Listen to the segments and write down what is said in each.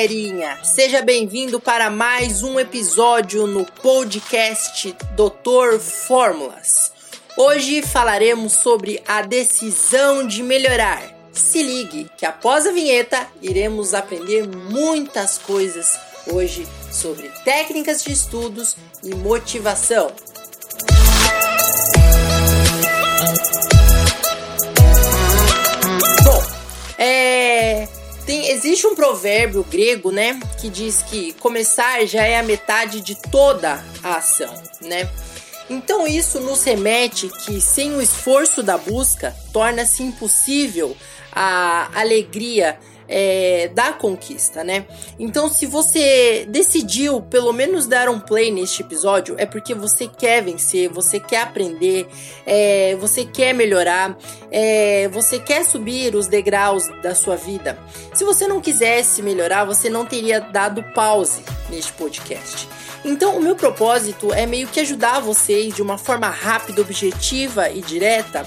galerinha! Seja bem-vindo para mais um episódio no podcast Doutor Fórmulas. Hoje falaremos sobre a decisão de melhorar. Se ligue que após a vinheta iremos aprender muitas coisas hoje sobre técnicas de estudos e motivação. Bom, é, tem, existe um provérbio grego, né, que diz que começar já é a metade de toda a ação, né? Então isso nos remete que sem o esforço da busca torna-se impossível a alegria é, da conquista, né? Então, se você decidiu pelo menos dar um play neste episódio, é porque você quer vencer, você quer aprender, é, você quer melhorar, é, você quer subir os degraus da sua vida. Se você não quisesse melhorar, você não teria dado pause neste podcast. Então, o meu propósito é meio que ajudar vocês de uma forma rápida, objetiva e direta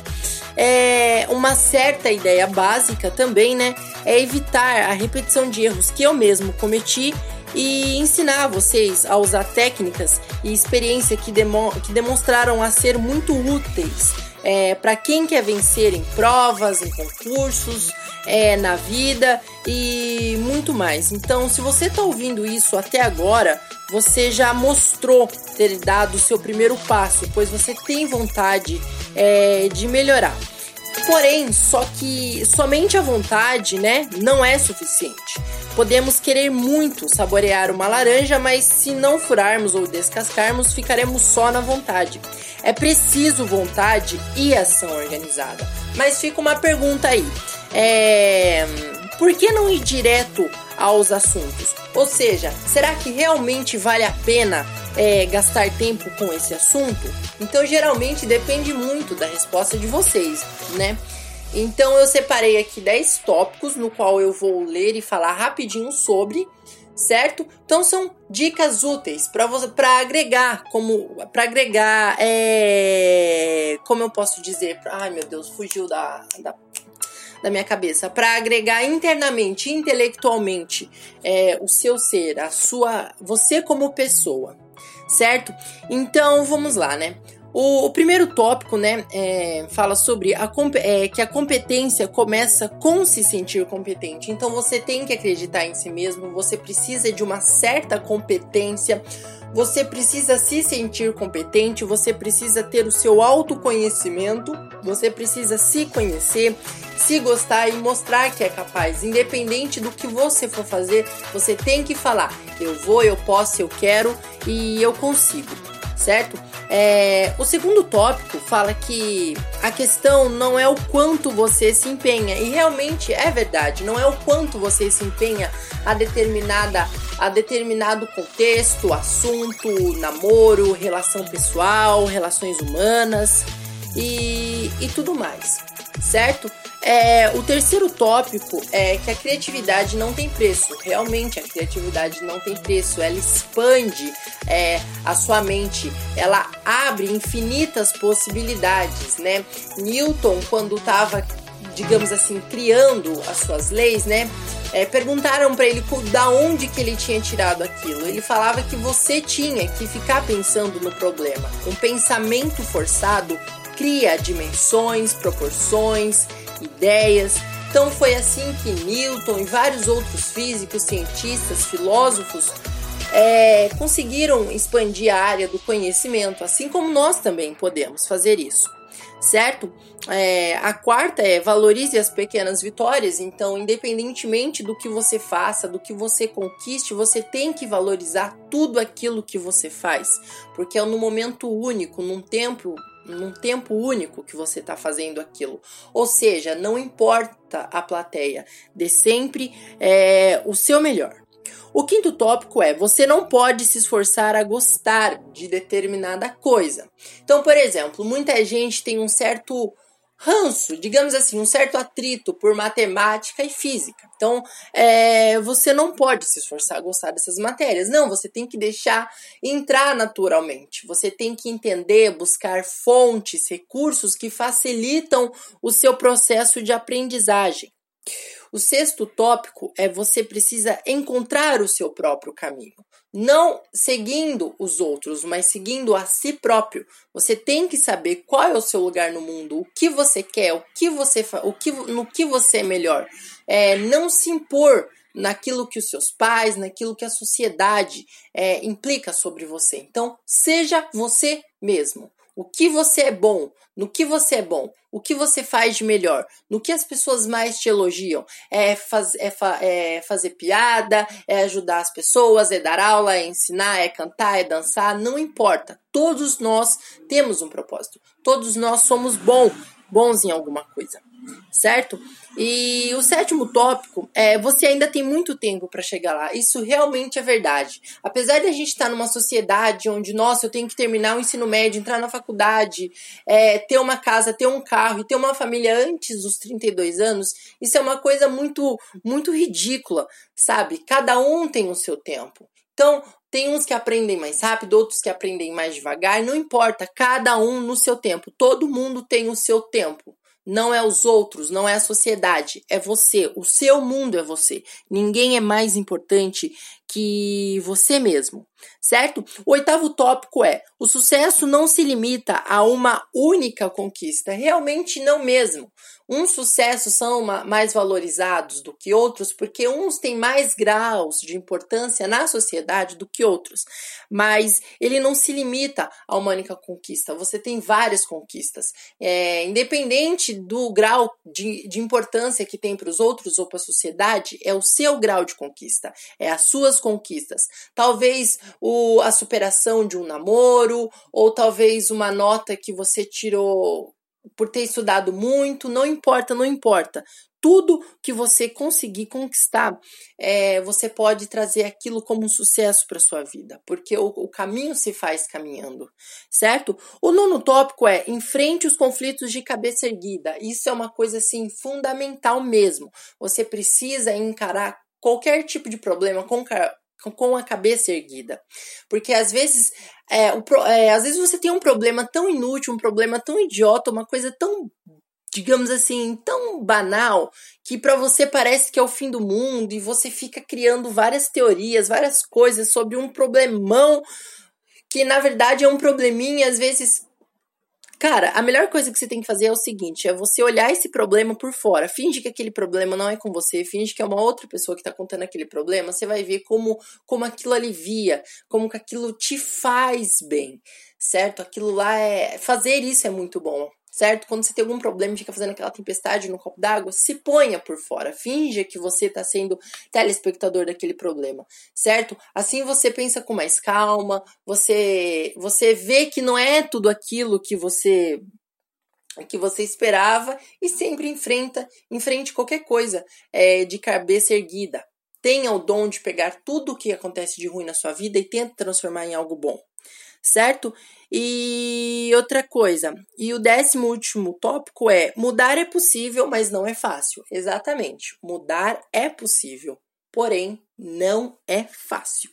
é, uma certa ideia básica também, né? É evitar a repetição de erros que eu mesmo cometi e ensinar vocês a usar técnicas e experiência que, demo que demonstraram a ser muito úteis é, para quem quer vencer em provas, em concursos, é, na vida e muito mais. Então, se você está ouvindo isso até agora, você já mostrou ter dado o seu primeiro passo, pois você tem vontade é, de melhorar. Porém, só que somente a vontade, né, não é suficiente. Podemos querer muito saborear uma laranja, mas se não furarmos ou descascarmos, ficaremos só na vontade. É preciso vontade e ação organizada. Mas fica uma pergunta aí: é... por que não ir direto aos assuntos? Ou seja, será que realmente vale a pena é, gastar tempo com esse assunto? Então, geralmente depende muito da resposta de vocês, né? Então, eu separei aqui 10 tópicos no qual eu vou ler e falar rapidinho sobre, certo? Então, são dicas úteis para você para agregar, como para agregar, é, como eu posso dizer? Ai, meu Deus, fugiu da, da da minha cabeça para agregar internamente, intelectualmente é, o seu ser, a sua, você como pessoa, certo? Então vamos lá, né? O, o primeiro tópico, né, é, fala sobre a, é, que a competência começa com se sentir competente. Então você tem que acreditar em si mesmo, você precisa de uma certa competência, você precisa se sentir competente, você precisa ter o seu autoconhecimento, você precisa se conhecer, se gostar e mostrar que é capaz. Independente do que você for fazer, você tem que falar: eu vou, eu posso, eu quero e eu consigo, certo? É, o segundo tópico fala que a questão não é o quanto você se empenha, e realmente é verdade, não é o quanto você se empenha a determinada a determinado contexto, assunto, namoro, relação pessoal, relações humanas e, e tudo mais, certo? É, o terceiro tópico é que a criatividade não tem preço. Realmente, a criatividade não tem preço. Ela expande é, a sua mente, ela abre infinitas possibilidades, né? Newton, quando estava, digamos assim, criando as suas leis, né? É, perguntaram para ele da onde que ele tinha tirado aquilo. Ele falava que você tinha que ficar pensando no problema. Um pensamento forçado cria dimensões, proporções ideias. Então foi assim que Newton e vários outros físicos, cientistas, filósofos é, conseguiram expandir a área do conhecimento, assim como nós também podemos fazer isso, certo? É, a quarta é valorize as pequenas vitórias. Então, independentemente do que você faça, do que você conquiste, você tem que valorizar tudo aquilo que você faz, porque é no momento único, num tempo num tempo único que você está fazendo aquilo. Ou seja, não importa a plateia, dê sempre é, o seu melhor. O quinto tópico é: você não pode se esforçar a gostar de determinada coisa. Então, por exemplo, muita gente tem um certo ranço, digamos assim, um certo atrito por matemática e física. Então, é, você não pode se esforçar a gostar dessas matérias. Não, você tem que deixar entrar naturalmente. Você tem que entender, buscar fontes, recursos que facilitam o seu processo de aprendizagem. O sexto tópico é você precisa encontrar o seu próprio caminho. Não seguindo os outros, mas seguindo a si próprio. Você tem que saber qual é o seu lugar no mundo, o que você quer, o que você o que, no que você é melhor. É, não se impor naquilo que os seus pais, naquilo que a sociedade é, implica sobre você. Então, seja você mesmo. O que você é bom, no que você é bom, o que você faz de melhor, no que as pessoas mais te elogiam. É, faz, é, fa, é fazer piada, é ajudar as pessoas, é dar aula, é ensinar, é cantar, é dançar, não importa. Todos nós temos um propósito. Todos nós somos bom, bons em alguma coisa certo? E o sétimo tópico é você ainda tem muito tempo para chegar lá. Isso realmente é verdade. Apesar de a gente estar tá numa sociedade onde, nossa, eu tenho que terminar o ensino médio, entrar na faculdade, é, ter uma casa, ter um carro e ter uma família antes dos 32 anos, isso é uma coisa muito, muito ridícula, sabe? Cada um tem o seu tempo. Então, tem uns que aprendem mais rápido, outros que aprendem mais devagar, não importa, cada um no seu tempo. Todo mundo tem o seu tempo. Não é os outros, não é a sociedade, é você. O seu mundo é você. Ninguém é mais importante que você mesmo, certo? O oitavo tópico é: o sucesso não se limita a uma única conquista, realmente não mesmo. Uns sucessos são mais valorizados do que outros porque uns têm mais graus de importância na sociedade do que outros, mas ele não se limita a uma única conquista. Você tem várias conquistas, é, independente do grau de, de importância que tem para os outros ou para a sociedade, é o seu grau de conquista, é as suas conquistas. Talvez o, a superação de um namoro, ou talvez uma nota que você tirou por ter estudado muito, não importa, não importa. Tudo que você conseguir conquistar, é, você pode trazer aquilo como um sucesso para sua vida, porque o, o caminho se faz caminhando, certo? O nono tópico é enfrente os conflitos de cabeça erguida. Isso é uma coisa assim fundamental mesmo. Você precisa encarar qualquer tipo de problema com, com a cabeça erguida. Porque às vezes, é, o, é, às vezes você tem um problema tão inútil, um problema tão idiota, uma coisa tão, digamos assim, tão banal, que para você parece que é o fim do mundo e você fica criando várias teorias, várias coisas sobre um problemão que na verdade é um probleminha, às vezes Cara, a melhor coisa que você tem que fazer é o seguinte: é você olhar esse problema por fora. Finge que aquele problema não é com você, finge que é uma outra pessoa que tá contando aquele problema. Você vai ver como, como aquilo alivia, como que aquilo te faz bem, certo? Aquilo lá é. Fazer isso é muito bom certo? Quando você tem algum problema e fica fazendo aquela tempestade no copo d'água, se ponha por fora, finja que você está sendo telespectador daquele problema, certo? Assim você pensa com mais calma, você você vê que não é tudo aquilo que você que você esperava e sempre enfrenta, enfrente qualquer coisa é, de cabeça erguida. Tenha o dom de pegar tudo o que acontece de ruim na sua vida e tenta transformar em algo bom certo? E outra coisa, e o décimo último tópico é: mudar é possível, mas não é fácil. Exatamente, mudar é possível, porém não é fácil.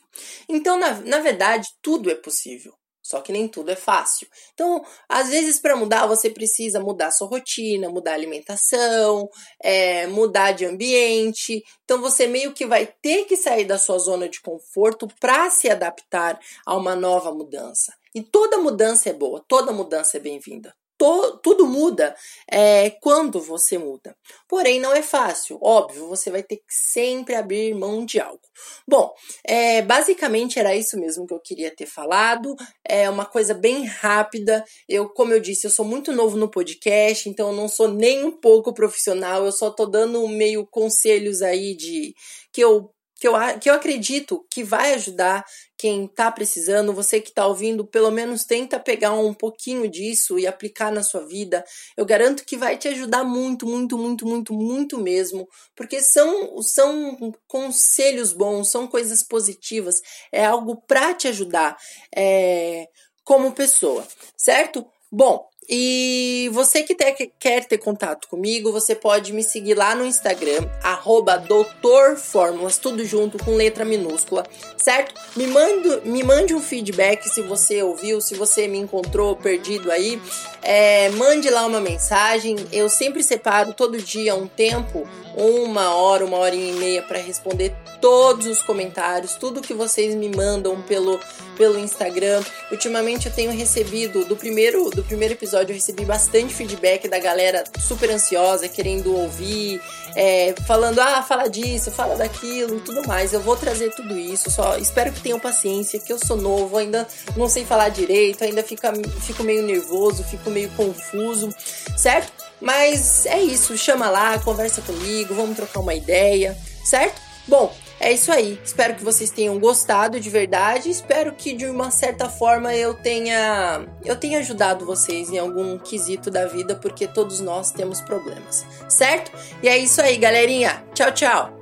Então, na, na verdade, tudo é possível. Só que nem tudo é fácil. Então, às vezes, para mudar, você precisa mudar sua rotina, mudar alimentação, é, mudar de ambiente. Então, você meio que vai ter que sair da sua zona de conforto para se adaptar a uma nova mudança. E toda mudança é boa, toda mudança é bem-vinda to, tudo muda é, quando você muda. Porém, não é fácil, óbvio, você vai ter que sempre abrir mão de algo. Bom, é, basicamente era isso mesmo que eu queria ter falado. É uma coisa bem rápida. Eu, como eu disse, eu sou muito novo no podcast, então eu não sou nem um pouco profissional, eu só tô dando meio conselhos aí de que eu que eu, que eu acredito que vai ajudar quem está precisando. Você que está ouvindo, pelo menos tenta pegar um pouquinho disso e aplicar na sua vida. Eu garanto que vai te ajudar muito, muito, muito, muito, muito mesmo, porque são, são conselhos bons, são coisas positivas, é algo para te ajudar é, como pessoa, certo? Bom, E você que quer ter contato comigo, você pode me seguir lá no Instagram, arroba doutorfórmulas, tudo junto com letra minúscula, certo? Me, mando, me mande um feedback se você ouviu, se você me encontrou perdido aí. É, mande lá uma mensagem. Eu sempre separo todo dia um tempo, uma hora, uma hora e meia, para responder todos os comentários, tudo que vocês me mandam pelo, pelo Instagram. Ultimamente eu tenho recebido do primeiro do primeiro episódio eu recebi bastante feedback da galera super ansiosa, querendo ouvir, é, falando ah fala disso, fala daquilo, tudo mais. Eu vou trazer tudo isso. Só espero que tenham paciência, que eu sou novo, ainda não sei falar direito, ainda fica, fico meio nervoso, fico meio confuso, certo? Mas é isso, chama lá, conversa comigo, vamos trocar uma ideia, certo? Bom, é isso aí. Espero que vocês tenham gostado de verdade. Espero que de uma certa forma eu tenha eu tenha ajudado vocês em algum quesito da vida, porque todos nós temos problemas, certo? E é isso aí, galerinha. Tchau, tchau.